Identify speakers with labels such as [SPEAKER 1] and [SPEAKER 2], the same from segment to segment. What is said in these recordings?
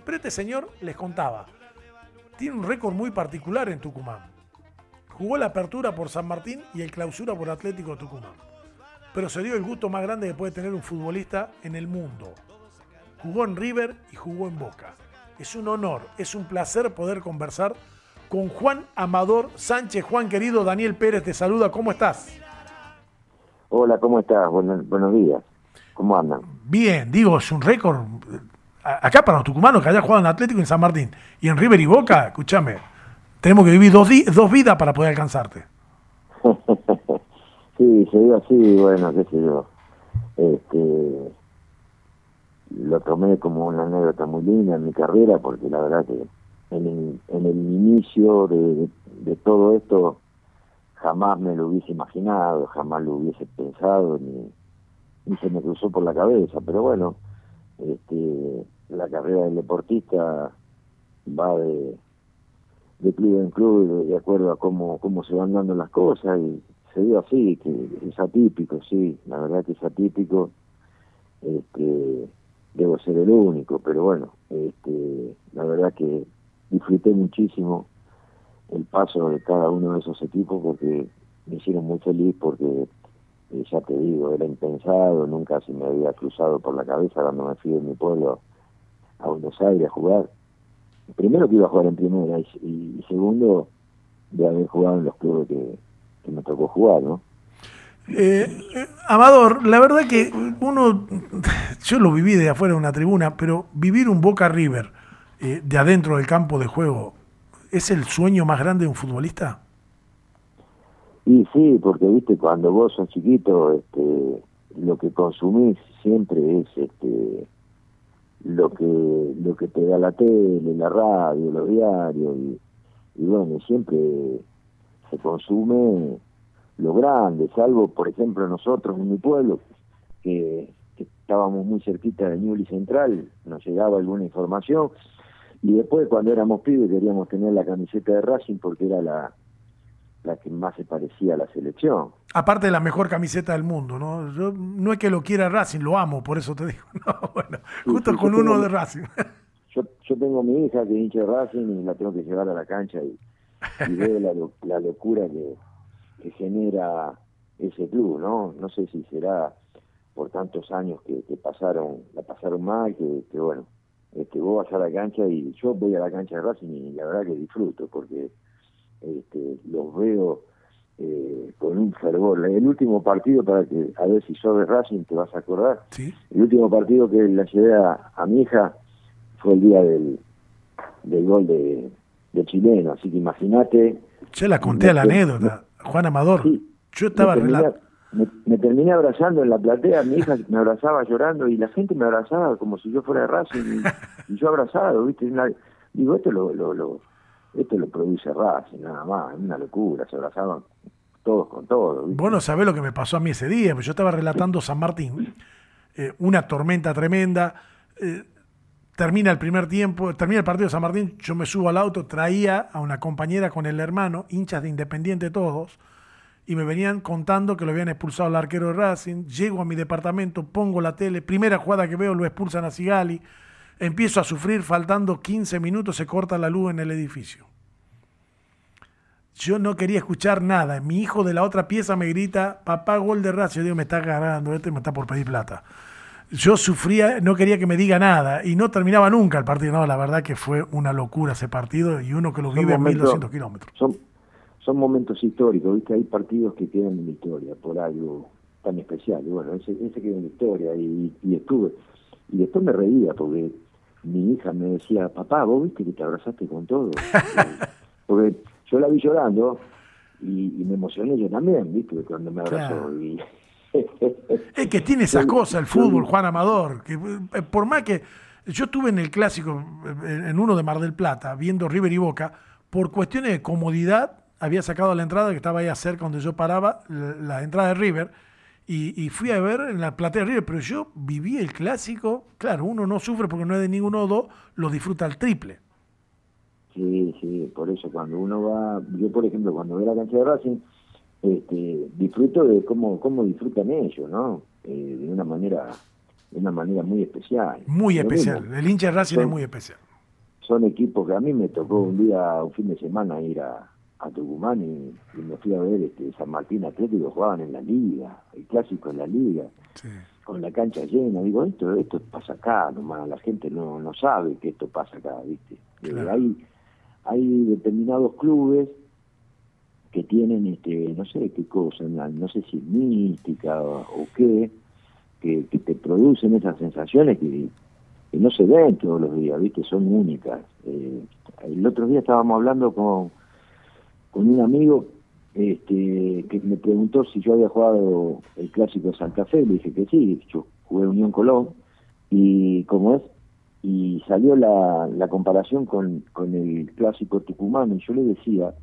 [SPEAKER 1] Pero este señor les contaba, tiene un récord muy particular en Tucumán. Jugó la apertura por San Martín y el clausura por Atlético Tucumán. Pero se dio el gusto más grande que puede tener un futbolista en el mundo. Jugó en River y jugó en Boca. Es un honor, es un placer poder conversar con Juan Amador Sánchez. Juan querido, Daniel Pérez te saluda, ¿cómo estás?
[SPEAKER 2] Hola, ¿cómo estás? buenos días. ¿Cómo andan?
[SPEAKER 1] Bien, digo, es un récord acá para los tucumanos que haya jugado en Atlético y en San Martín y en River y Boca, escúchame, tenemos que vivir dos, dos vidas para poder alcanzarte.
[SPEAKER 2] sí, se dio así, bueno, qué sé yo. Este, lo tomé como una anécdota muy linda en mi carrera porque la verdad que en el, inicio de, de todo esto jamás me lo hubiese imaginado, jamás lo hubiese pensado, ni, ni se me cruzó por la cabeza, pero bueno, este, la carrera del deportista va de, de club en club de acuerdo a cómo, cómo se van dando las cosas y se dio así, que es atípico, sí, la verdad que es atípico, este, debo ser el único, pero bueno, este, la verdad que disfruté muchísimo el paso de cada uno de esos equipos porque me hicieron muy feliz porque ya te digo, era impensado, nunca se me había cruzado por la cabeza cuando me fui de mi pueblo a Buenos Aires a jugar. Primero que iba a jugar en primera y, segundo de haber jugado en los clubes que, me tocó jugar, ¿no?
[SPEAKER 1] Eh, eh, Amador, la verdad que uno, yo lo viví de afuera de una tribuna, pero vivir un Boca River eh, de adentro del campo de juego, ¿es el sueño más grande de un futbolista?
[SPEAKER 2] Y sí, porque viste, cuando vos sos chiquito, este, lo que consumís siempre es este, lo que lo que te da la tele, la radio, los diarios, y, bueno, siempre se consume lo grande, salvo, por ejemplo, nosotros en mi pueblo, que, que estábamos muy cerquita de Newly Central, nos llegaba alguna información, y después cuando éramos pibes queríamos tener la camiseta de Racing porque era la la que más se parecía a la selección.
[SPEAKER 1] Aparte de la mejor camiseta del mundo, ¿no? Yo, no es que lo quiera Racing, lo amo, por eso te digo. No, bueno, justo con uno de Racing.
[SPEAKER 2] Yo, yo tengo mi hija que hincha Racing y la tengo que llevar a la cancha y, veo la, la locura que, que genera ese club, ¿no? No sé si será por tantos años que, que pasaron, la pasaron mal, que, que bueno, este, vos vas a la cancha y yo voy a la cancha de Racing y la verdad que disfruto porque este, los veo eh, con un fervor. El último partido, para que a ver si sos de Racing te vas a acordar, el último partido que la llevé a, mi hija fue el día del, del gol de, de chileno, así que imagínate.
[SPEAKER 1] Se la conté a la anécdota, Juan Amador. yo estaba
[SPEAKER 2] me, me, terminé abrazando en la platea, mi hija me abrazaba llorando y la gente me abrazaba como si yo fuera de Racing y, yo abrazado, ¿viste? digo, esto lo, lo, lo, esto lo produce Racing, nada más, una locura, se abrazaban todos con todos.
[SPEAKER 1] ¿viste? Vos no sabés lo que me pasó a mí ese día, yo estaba relatando San Martín, eh, una tormenta tremenda, eh, termina el primer tiempo, termina el partido de San Martín, yo me subo al auto, traía a una compañera con el hermano, hinchas de Independiente todos, y me venían contando que lo habían expulsado al arquero de Racing, llego a mi departamento, pongo la tele, primera jugada que veo lo expulsan a Sigali, Empiezo a sufrir, faltando 15 minutos se corta la luz en el edificio. Yo no quería escuchar nada. Mi hijo de la otra pieza me grita, papá, gol de Racing. Yo digo, me está agarrando, este me está por pedir plata. Yo sufría, no quería que me diga nada y no terminaba nunca el partido. No, la verdad que fue una locura ese partido y uno que lo vive a 1200 kilómetros.
[SPEAKER 2] Son, son momentos históricos, ¿viste? Hay partidos que quedan en la historia por algo tan especial. Y bueno, ese, ese quedó en la historia y, y estuve. Y después me reía porque mi hija me decía, papá, vos viste que te abrazaste con todo. Porque yo la vi llorando y, me emocioné yo también, viste, cuando me abrazó.
[SPEAKER 1] es que tiene esas cosas el fútbol, Juan Amador, que eh, por más que yo estuve en el clásico, en uno de Mar del Plata, viendo River y Boca, por cuestiones de comodidad, había sacado la entrada que estaba ahí cerca donde yo paraba, la entrada de River, y, fui a ver en la platea River, pero yo viví el clásico, claro, uno no sufre porque no es de ninguno o dos, lo disfruta al triple.
[SPEAKER 2] Sí, sí, por eso cuando uno va, yo por ejemplo cuando veo la cancha de Racing, este, disfruto de cómo, cómo disfrutan ellos, ¿no? Eh, de una manera de una manera muy especial.
[SPEAKER 1] Muy especial, el hincha de Racing es muy especial.
[SPEAKER 2] Son equipos que a mí me tocó un día, un fin de semana ir a, a Tucumán y, me fui a ver este San Martín Atlético, jugaban en la liga, el clásico en la liga, con la cancha llena. Digo, esto esto pasa acá, nomás la gente no, no sabe que esto pasa acá, ¿viste? Eh, hay, hay determinados clubes que tienen, este no sé qué cosa, no sé si mística o, qué, que, te producen esas sensaciones que, no se ven todos los días, ¿viste? Son únicas. Eh, el otro día estábamos hablando con con un amigo este, que me preguntó si yo había jugado el clásico de Santa Fe, le dije que sí, yo jugué Unión Colón, y como es, y salió la, la comparación con, con el clásico tucumano, y yo le decía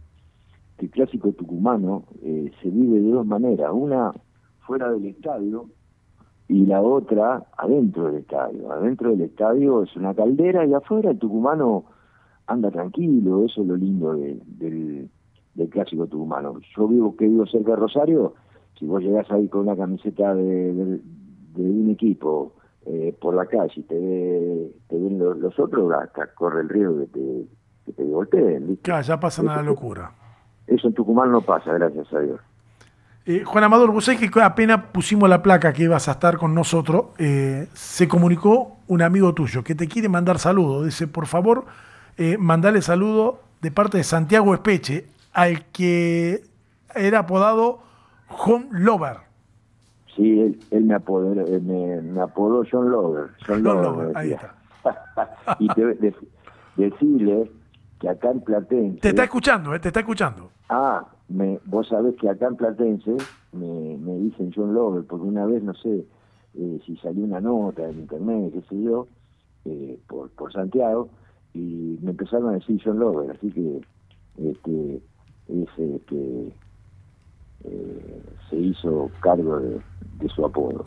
[SPEAKER 2] que el clásico tucumano eh, se vive de dos maneras, una fuera del estadio y la otra adentro del estadio. Adentro del estadio es una caldera y afuera el tucumano anda tranquilo, eso es lo lindo del del clásico tucumano. Yo vivo que vivo cerca de Rosario, si vos llegás ahí con una camiseta de, un equipo eh, por la calle y te, te ven los, otros, corre el riesgo de que te, que te golpeen.
[SPEAKER 1] Claro, ya pasa una locura.
[SPEAKER 2] Eso en Tucumán no pasa, gracias a Dios.
[SPEAKER 1] Eh, Juan Amador, vos sabés que apenas pusimos la placa que ibas a estar con nosotros, eh, se comunicó un amigo tuyo que te quiere mandar saludos. Dice, por favor, eh, mandale saludo de parte de Santiago Espeche, al que era apodado John Lover.
[SPEAKER 2] Sí, él, me, apodó, me, apodó John Lover. John, Lover, ahí está. y te, decirle que acá en Platense...
[SPEAKER 1] Te está escuchando, eh, te está escuchando.
[SPEAKER 2] Ah, me, vos sabés que acá en Platense me, me dicen John Lover, porque una vez, no sé, eh, si salió una nota en internet, qué sé yo, eh, por, por Santiago, y me empezaron a decir John Lover, así que este, que eh, se hizo cargo de, su apodo.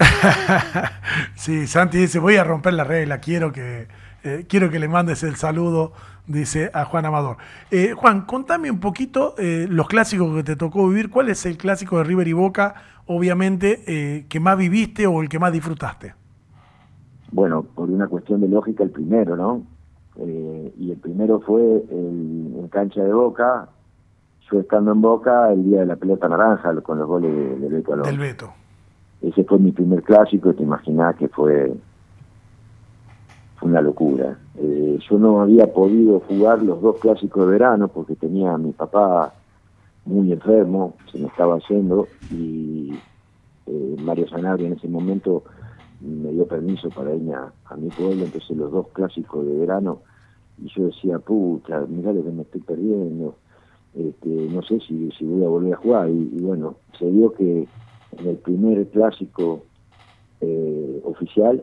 [SPEAKER 1] sí, Santi dice, voy a romper la regla, quiero que, eh, quiero que le mandes el saludo, dice a Juan Amador. Eh, Juan, contame un poquito los clásicos que te tocó vivir, ¿cuál es el clásico de River y Boca, obviamente, que más viviste o el que más disfrutaste?
[SPEAKER 2] Bueno, por una cuestión de lógica, el primero, ¿no? y el primero fue el, en cancha de Boca, estando en Boca el día de la pelota naranja con los goles de, Beto
[SPEAKER 1] Del Beto.
[SPEAKER 2] Ese fue mi primer clásico, te imaginás que fue, fue una locura. Eh, yo no había podido jugar los dos clásicos de verano porque tenía a mi papá muy enfermo, se me estaba haciendo y eh, Mario Sanabria en ese momento me dio permiso para irme a, a, mi pueblo, entonces los dos clásicos de verano, y yo decía, puta, mirá lo que me estoy perdiendo, este, no sé si, si voy a volver a jugar. Y, bueno, se vio que en el primer clásico eh, oficial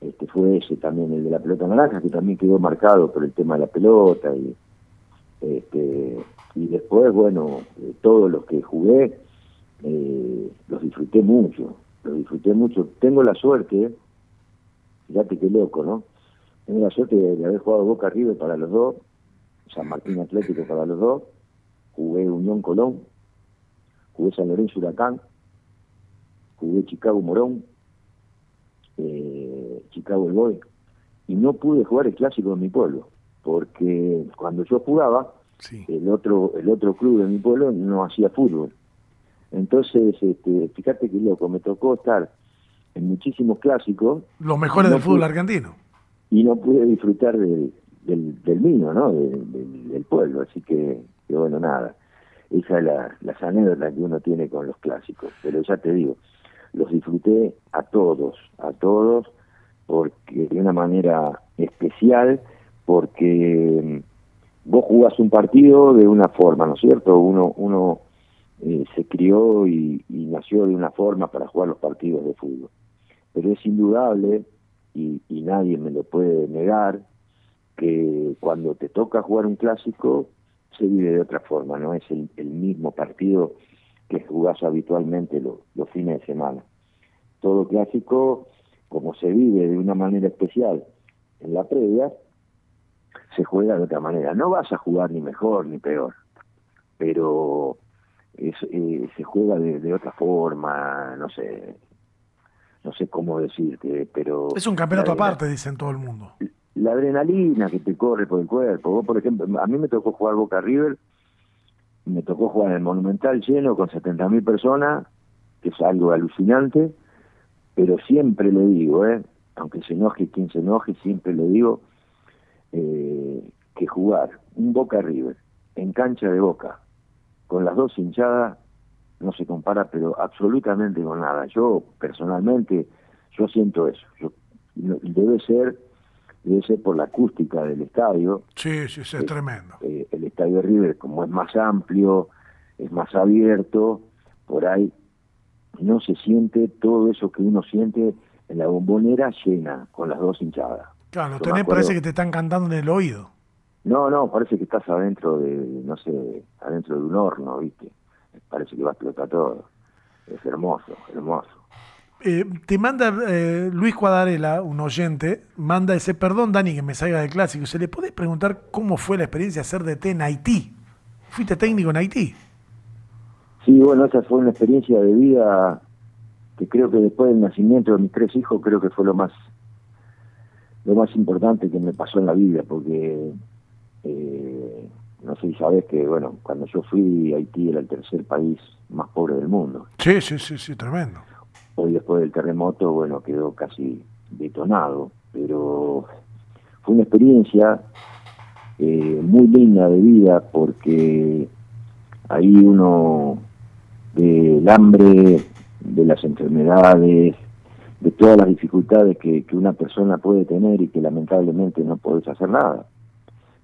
[SPEAKER 2] este, fue ese también, el de la pelota naranja, que también quedó marcado por el tema de la pelota. Y, este, y después, bueno, todos los que jugué, eh, los disfruté mucho, los disfruté mucho. Tengo la suerte, fíjate qué loco, ¿no? Tengo la suerte de haber jugado Boca River para los dos, San Martín Atlético para los dos, jugué Unión Colón, jugué San Lorenzo Huracán, jugué Chicago Morón, eh, Chicago El Boy, y no pude jugar el clásico de mi pueblo, porque cuando yo jugaba, el otro el otro club de mi pueblo no hacía fútbol. Entonces, este, fíjate que loco, me tocó estar en muchísimos clásicos.
[SPEAKER 1] Los mejores del fútbol argentino.
[SPEAKER 2] Y no pude disfrutar del, del, mío, ¿no? del pueblo, así que y bueno, nada, esa es la, las anécdotas que uno tiene con los clásicos, pero ya te digo, los disfruté a todos, a todos, porque de una manera especial, porque mm, vos jugás un partido de una forma, ¿no es cierto? Uno, uno eh, se crió y, nació de una forma para jugar los partidos de fútbol. Pero es indudable, y, y nadie me lo puede negar, que cuando te toca jugar un clásico, se vive de otra forma, no es el, mismo partido que jugás habitualmente los fines de semana. Todo clásico, como se vive de una manera especial en la previa, se juega de otra manera. No vas a jugar ni mejor ni peor, pero es, eh, se juega de, otra forma, no sé. no sé cómo decirte, pero...
[SPEAKER 1] Es un campeonato aparte, dicen todo el mundo.
[SPEAKER 2] La adrenalina que te corre por el cuerpo. Vos, por ejemplo, a mí me tocó jugar Boca River, me tocó jugar en el Monumental lleno con 70.000 personas, que es algo alucinante, pero siempre le digo, ¿eh? aunque se enoje quien se enoje, siempre le digo eh, que jugar un Boca River en cancha de Boca, con las dos hinchadas, no se compara, pero absolutamente con nada. Yo personalmente, yo siento eso. Yo, debe ser debe ser por la acústica del estadio.
[SPEAKER 1] Sí, sí, es eh, tremendo.
[SPEAKER 2] Eh, el estadio de River, como es más amplio, es más abierto, por ahí no se siente todo eso que uno siente en la bombonera llena, con las dos hinchadas.
[SPEAKER 1] Claro, tenés, parece que te están cantando en el oído.
[SPEAKER 2] No, no, parece que estás adentro de, no sé, adentro de un horno, ¿viste? Parece que va a explotar todo. Es hermoso, hermoso.
[SPEAKER 1] Eh, te manda eh, Luis Cuadarela, un oyente, manda ese perdón, Dani, que me salga del clásico. ¿Se le puede preguntar cómo fue la experiencia de ser DT en Haití? ¿Fuiste técnico en Haití?
[SPEAKER 2] Sí, bueno, esa fue una experiencia de vida que creo que después del nacimiento de mis tres hijos, creo que fue lo más lo más importante que me pasó en la vida, porque eh, no sé si sabes que, bueno, cuando yo fui, Haití era el tercer país más pobre del mundo.
[SPEAKER 1] Sí, sí, sí, sí, tremendo.
[SPEAKER 2] Hoy después del terremoto, bueno, quedó casi detonado, pero fue una experiencia eh, muy linda de vida porque ahí uno del hambre, de las enfermedades, de todas las dificultades que, que, una persona puede tener y que lamentablemente no puedes hacer nada.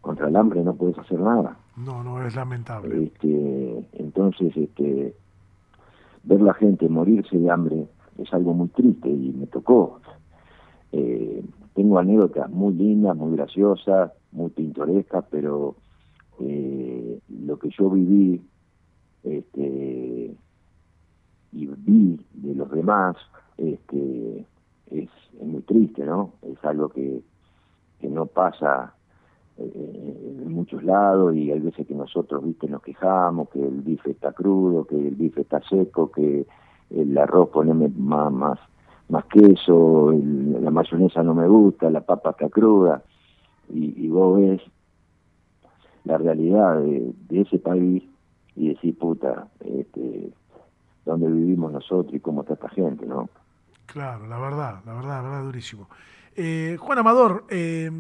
[SPEAKER 2] Contra el hambre no puedes hacer nada.
[SPEAKER 1] No, no es lamentable.
[SPEAKER 2] Este, entonces, este, ver la gente morirse de hambre es algo muy triste y me tocó. Eh, tengo anécdotas muy lindas, muy graciosas, muy pintorescas, pero eh, lo que yo viví este, y vi de los demás este, es, muy triste, ¿no? Es algo que, que no pasa eh, en muchos lados y hay veces que nosotros, viste, nos quejamos que el bife está crudo, que el bife está seco, que el arroz poneme más, más, más queso, la mayonesa no me gusta, la papa está cruda y, vos ves la realidad de, ese país y decís, puta, este, dónde vivimos nosotros y cómo está esta gente, ¿no?
[SPEAKER 1] Claro, la verdad, la verdad, la verdad, durísimo. Eh, Juan Amador, eh,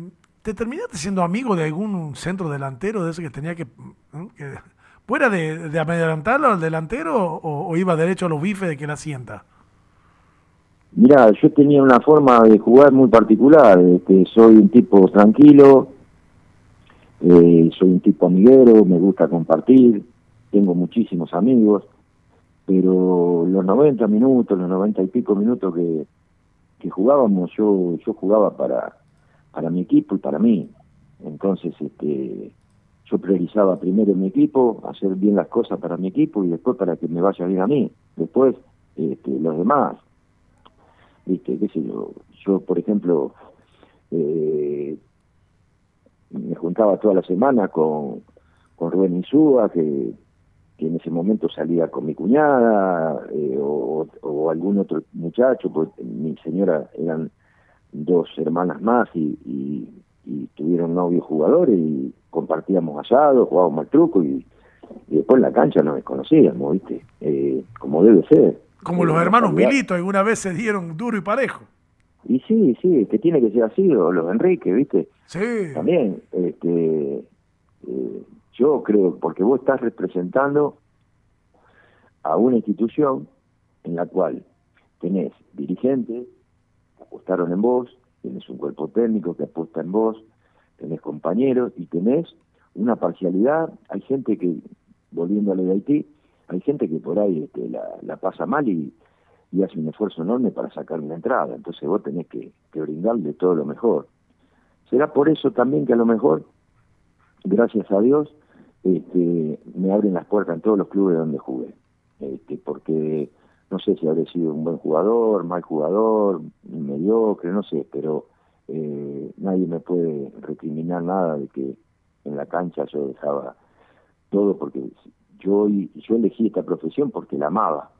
[SPEAKER 1] ¿te terminaste siendo amigo de algún centro delantero de ese que tenía que... ¿Fuera de, de adelantarlo al delantero o, iba derecho a los bifes de que la sienta?
[SPEAKER 2] Mira, yo tenía una forma de jugar muy particular. Este, soy un tipo tranquilo, eh, soy un tipo amiguero, me gusta compartir, tengo muchísimos amigos pero los 90 minutos, los 90 y pico minutos que, que jugábamos, yo yo jugaba para para mi equipo y para mí. Entonces, este yo priorizaba primero mi equipo, hacer bien las cosas para mi equipo y después para que me vaya bien a mí. Después, este, los demás. ¿Viste? ¿Qué sé yo? Yo, por ejemplo, eh, me juntaba toda la semana con, con Rubén Insúa, que en ese momento salía con mi cuñada eh, o, algún otro muchacho, porque mi señora eran dos hermanas más y, y, tuvieron novios jugadores y compartíamos asado, jugábamos al truco y, después en la cancha nos desconocíamos, ¿viste? Eh, como debe ser.
[SPEAKER 1] Como los eh, hermanos Milito alguna vez se dieron duro y parejo.
[SPEAKER 2] Y sí, sí, que tiene que ser así, o los Enrique, ¿viste?
[SPEAKER 1] Sí.
[SPEAKER 2] También, este, yo creo, porque vos estás representando a una institución en la cual tenés dirigentes que apostaron en vos, tenés un cuerpo técnico que apuesta en vos, tenés compañeros y tenés una parcialidad. Hay gente que, volviendo a lo de Haití, hay gente que por ahí este, la, pasa mal y, hace un esfuerzo enorme para sacar una entrada. Entonces vos tenés que, que brindarle todo lo mejor. Será por eso también que a lo mejor, gracias a Dios, este, me abren las puertas en todos los clubes donde jugué. Este, porque no sé si habré sido un buen jugador, mal jugador, mediocre, no sé, pero eh, nadie me puede recriminar nada de que en la cancha yo dejaba todo porque yo yo elegí esta profesión porque la amaba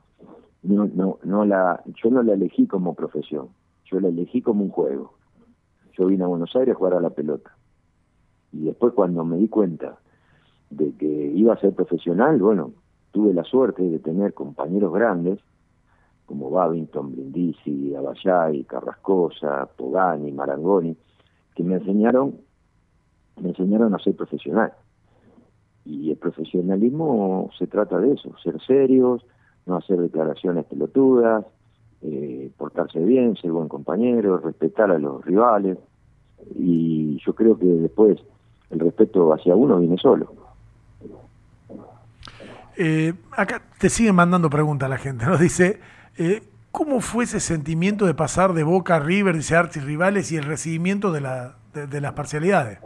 [SPEAKER 2] no, no, no la, yo no la elegí como profesión, yo la elegí como un juego. Yo vine a Buenos Aires a jugar a la pelota. Y después cuando me di cuenta de que iba a ser profesional, bueno, tuve la suerte de tener compañeros grandes como Babington, Brindisi, Abayay, Carrascosa, Pogani, Marangoni, que me enseñaron, me enseñaron a ser profesional. Y el profesionalismo se trata de eso, ser serios, no hacer declaraciones pelotudas, eh, portarse bien, ser buen compañero, respetar a los rivales. Y yo creo que después el respeto hacia uno viene solo.
[SPEAKER 1] Eh, acá te siguen mandando preguntas la gente, ¿no? Dice, eh, ¿cómo fue ese sentimiento de pasar de Boca a River, dice rivales y el recibimiento de, la, de, las parcialidades?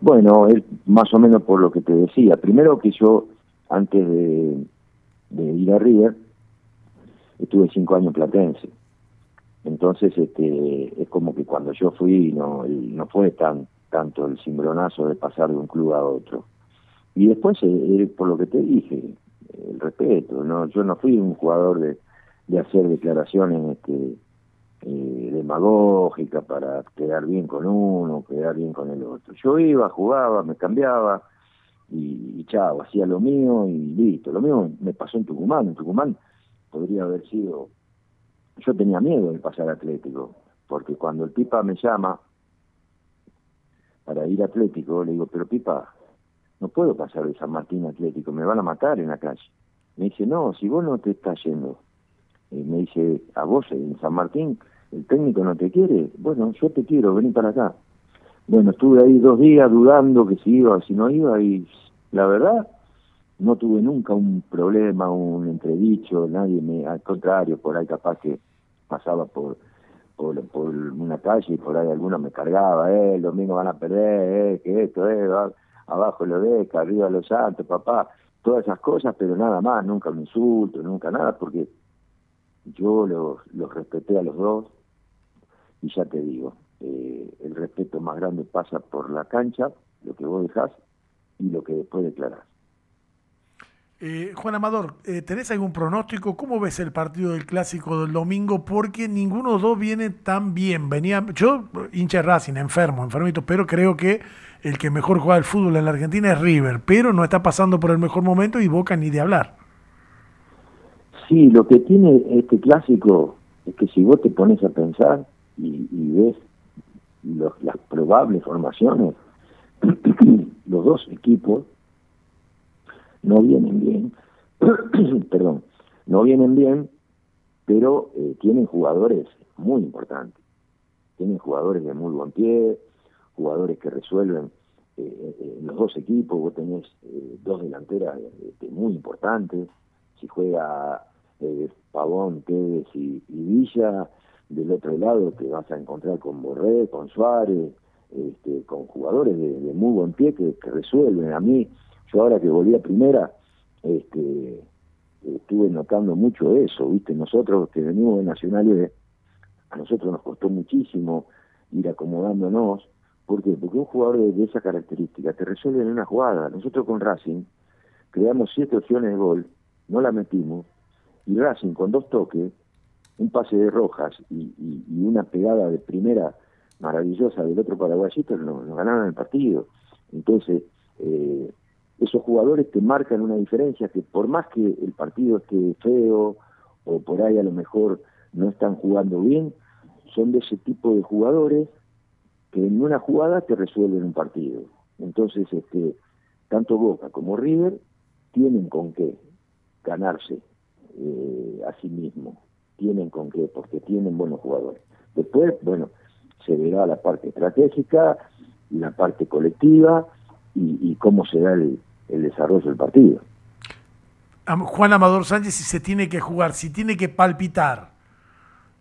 [SPEAKER 2] Bueno, es más o menos por lo que te decía. Primero que yo, antes de, ir a River, estuve cinco años platense. Entonces, este, es como que cuando yo fui, no, no fue tan tanto el cimbronazo de pasar de un club a otro. Y después, eh, por lo que te dije, el respeto. no Yo no fui un jugador de, de hacer declaraciones este, eh, demagógicas para quedar bien con uno, quedar bien con el otro. Yo iba, jugaba, me cambiaba y, y chao, hacía lo mío y listo. Lo mismo me pasó en Tucumán. En Tucumán podría haber sido... Yo tenía miedo de pasar Atlético, porque cuando el Pipa me llama para ir Atlético, le digo, pero Pipa, no puedo pasar de San Martín Atlético, me van a matar en la calle. Me dice, no, si vos no te estás yendo, eh, me dice, a vos en San Martín, el técnico no te quiere, bueno, yo te quiero, vení para acá. Bueno, estuve ahí dos días dudando que si iba o si no iba y la verdad no tuve nunca un problema, un entredicho, nadie me, al contrario, por ahí capaz que pasaba por por, una calle y por ahí alguno me cargaba, eh, el domingo van a perder, eh, que esto, eh, abajo lo deja, arriba los santos, papá, todas esas cosas, pero nada más, nunca me insulto, nunca nada, porque yo los, los respeté a los dos y ya te digo, eh, el respeto más grande pasa por la cancha, lo que vos dejás y lo que después declarás.
[SPEAKER 1] Eh, Juan Amador, eh, ¿tenés algún pronóstico? ¿Cómo ves el partido del clásico del domingo? Porque ninguno de los dos viene tan bien. Venía, yo, hincha Racing, enfermo, enfermito, pero creo que el que mejor juega el fútbol en la Argentina es River, pero no está pasando por el mejor momento y Boca ni de hablar.
[SPEAKER 2] Sí, lo que tiene este clásico es que si vos te pones a pensar y, ves las probables formaciones, los dos equipos no vienen bien, perdón, no vienen bien, pero eh, tienen jugadores muy importantes. Tienen jugadores de muy buen pie, jugadores que resuelven eh, eh, los dos equipos, vos tenés dos delanteras muy importantes, si juega Pavón, Tevez y, Villa, del otro lado te vas a encontrar con Borré, con Suárez, este, con jugadores de, muy buen pie que, que resuelven. A mí, ahora que volví a primera, este, estuve notando mucho eso, ¿viste? Nosotros que venimos de Nacionales, a nosotros nos costó muchísimo ir acomodándonos. ¿Por qué? Porque un jugador de, esa característica te resuelve en una jugada. Nosotros con Racing creamos siete opciones de gol, no la metimos, y Racing con dos toques, un pase de Rojas y, una pegada de primera maravillosa del otro paraguayito, nos, nos ganaron el partido. Entonces, eh, esos jugadores te marcan una diferencia que por más que el partido esté feo o por ahí a lo mejor no están jugando bien, son de ese tipo de jugadores que en una jugada te resuelven un partido. Entonces, este, tanto Boca como River tienen con qué ganarse eh, a sí mismo, tienen con qué, porque tienen buenos jugadores. Después, bueno, se verá la parte estratégica, la parte colectiva, y, cómo será el, el desarrollo del partido.
[SPEAKER 1] Juan Amador Sánchez, si se tiene que jugar, si tiene que palpitar,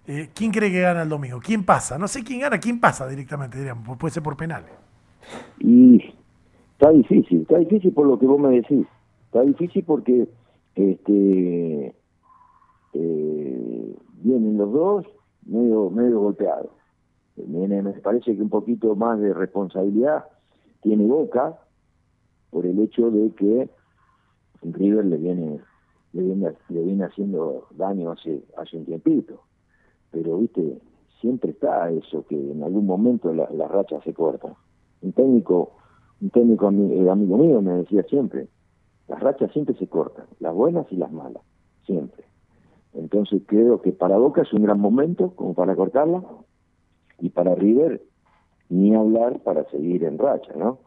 [SPEAKER 1] eh, ¿quién cree que gana el domingo? ¿Quién pasa? No sé quién gana, ¿quién pasa directamente? Diríamos, puede ser por penales.
[SPEAKER 2] Y está difícil, está difícil por lo que vos me decís. Está difícil porque este eh, vienen los dos medio, medio golpeados. Me parece que un poquito más de responsabilidad tiene Boca por el hecho de que River le viene le viene, le viene haciendo daño hace, hace un tiempito. Pero, viste, siempre está eso, que en algún momento la, la racha se corta. Un técnico, un técnico eh, amigo mío me decía siempre, las rachas siempre se cortan, las buenas y las malas, siempre. Entonces creo que para Boca es un gran momento como para cortarla y para River ni hablar para seguir en racha, ¿no?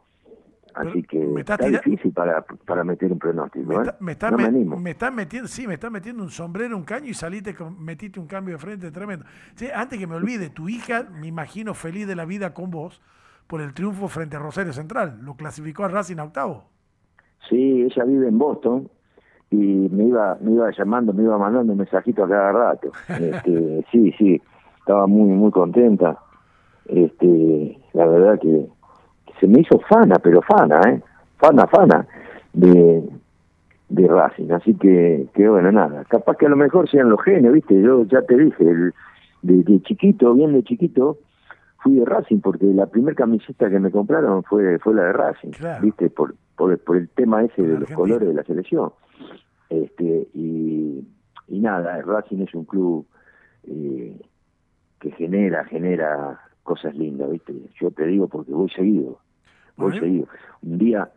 [SPEAKER 2] Así que me está, difícil para, para meter un pronóstico. Me, está,
[SPEAKER 1] me, está, me, está, metiendo, sí, me está metiendo un sombrero, un caño y saliste, metiste un cambio de frente tremendo. Sí, antes que me olvide, tu hija, me imagino feliz de la vida con vos por el triunfo frente a Rosario Central. Lo clasificó a Racing a octavo.
[SPEAKER 2] Sí, ella vive en Boston y me iba me iba llamando, me iba mandando un mensajito a cada rato. Este, sí, sí, estaba muy muy contenta. Este, la verdad que se me hizo fana, pero fana, ¿eh? Fana, fana de, de Racing. Así que, que bueno, nada. Capaz que a lo mejor sean los genes, ¿viste? Yo ya te dije, el, de, chiquito, bien de chiquito, fui de Racing porque la primera camiseta que me compraron fue fue la de Racing, ¿viste? Por, por, por el tema ese de los colores de la selección. Este, y, y nada, Racing es un club eh, que genera, genera cosas lindas, ¿viste? Yo te digo porque voy seguido, voy seguido. Un día,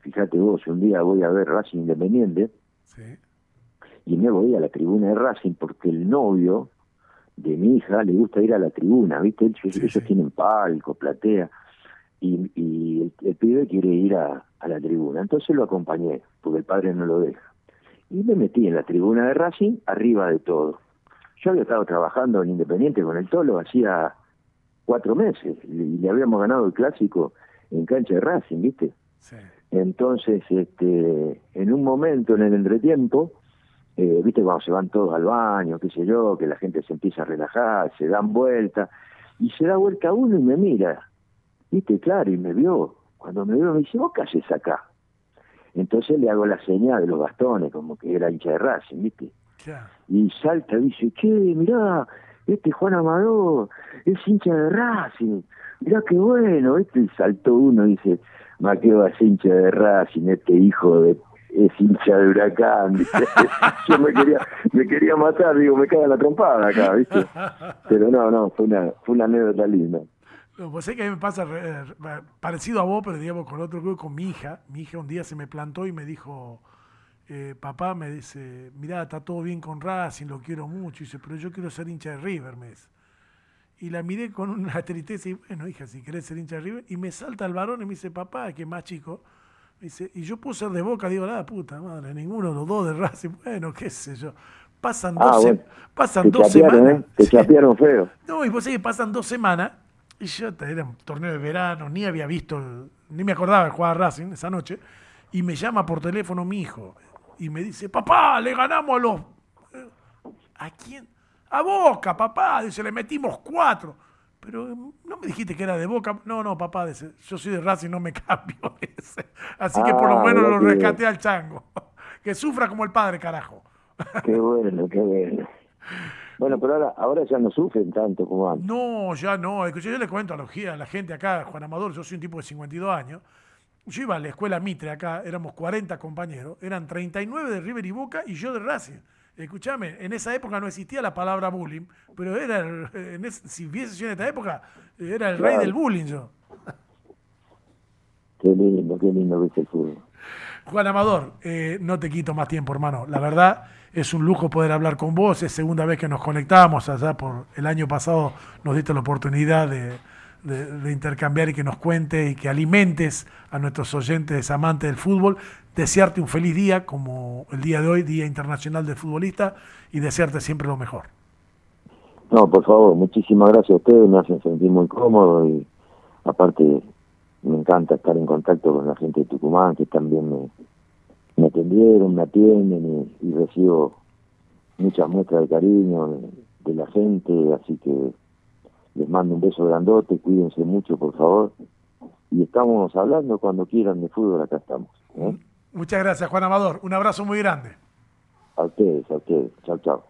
[SPEAKER 2] fíjate vos, un día voy a ver Racing Independiente y me voy a la tribuna de Racing porque el novio de mi hija le gusta ir a la tribuna, ¿viste? Ellos, tienen palco, platea y, y el, pibe quiere ir a, a la tribuna. Entonces lo acompañé porque el padre no lo deja. Y me metí en la tribuna de Racing arriba de todo. Yo había estado trabajando en Independiente con el Tolo hacía cuatro meses y le habíamos ganado el clásico en cancha de Racing, ¿viste? Entonces, este, en un momento en el entretiempo, eh, ¿viste? Cuando se van todos al baño, qué sé yo, que la gente se empieza a relajar, se dan vuelta, y se da vuelta uno y me mira, ¿viste? Claro, y me vio. Cuando me vio me dice, vos qué acá. Entonces le hago la señal de los bastones, como que era hincha de Racing, ¿viste? Y salta y dice, che, mirá, este Juan Amador es hincha de Racing, mirá qué bueno, este saltó uno y dice, Maqueo es hincha de Racing, este hijo de es hincha de huracán, yo me quería, me quería matar, digo, me cae la trompada acá, ¿viste? Pero no, no, fue una, fue una anécdota linda.
[SPEAKER 1] pues sé que a mí me pasa parecido a vos, pero digamos con otro grupo, con mi hija. Mi hija un día se me plantó y me dijo, eh, papá me dice, mirá, está todo bien con Racing, lo quiero mucho. Y dice, pero yo quiero ser hincha de River, me Y la miré con una tristeza y, bueno, hija, si querés ser hincha de River. Y me salta el varón y me dice, papá, que es más chico. dice, y yo puedo ser de Boca. Digo, la puta madre, ninguno de los dos de Racing. Bueno, qué sé yo. Pasan ah, dos, pasan dos semanas.
[SPEAKER 2] ¿eh? Te chapearon feo.
[SPEAKER 1] No, y vos sabés que pasan dos semanas. Y yo, era un torneo de verano, ni había visto, ni me acordaba de jugar a Racing esa noche. Y me llama por teléfono mi hijo y me dice, papá, le ganamos a los... ¿A quién? A Boca, papá. Dice, le metimos cuatro. Pero no me dijiste que era de Boca. No, no, papá, dice, yo soy de Racing, no me cambio. Así que por lo ah, menos lo rescaté al chango. Que sufra como el padre, carajo.
[SPEAKER 2] Qué bueno, qué bueno. Bueno, pero ahora, ahora ya no sufren tanto como antes.
[SPEAKER 1] No, ya no. Yo, yo le cuento a la gente acá, Juan Amador, yo soy un tipo de 52 años. Yo iba a la escuela Mitre acá, éramos 40 compañeros, eran 39 de River y Boca y yo de Racing. Escúchame, en esa época no existía la palabra bullying, pero era, en si hubiese sido en esta época, era el rey del bullying yo.
[SPEAKER 2] Qué lindo, qué lindo que el fútbol.
[SPEAKER 1] Juan Amador, eh, no te quito más tiempo, hermano. La verdad es un lujo poder hablar con vos. Es segunda vez que nos conectamos. Allá por el año pasado nos diste la oportunidad de, de, intercambiar y que nos cuente y que alimentes a nuestros oyentes amantes del fútbol. Desearte un feliz día como el día de hoy, Día Internacional del Futbolista, y desearte siempre lo mejor.
[SPEAKER 2] No, por favor, muchísimas gracias a ustedes, me hacen sentir muy cómodo y aparte me encanta estar en contacto con la gente de Tucumán que también me, me atendieron, me atienden y, recibo muchas muestras de cariño de la gente, así que les mando un beso grandote, cuídense mucho, por favor. Y estamos hablando cuando quieran de fútbol, acá estamos. ¿eh?
[SPEAKER 1] Muchas gracias, Juan Amador. Un abrazo muy grande.
[SPEAKER 2] A ustedes, a ustedes. Chao, chao.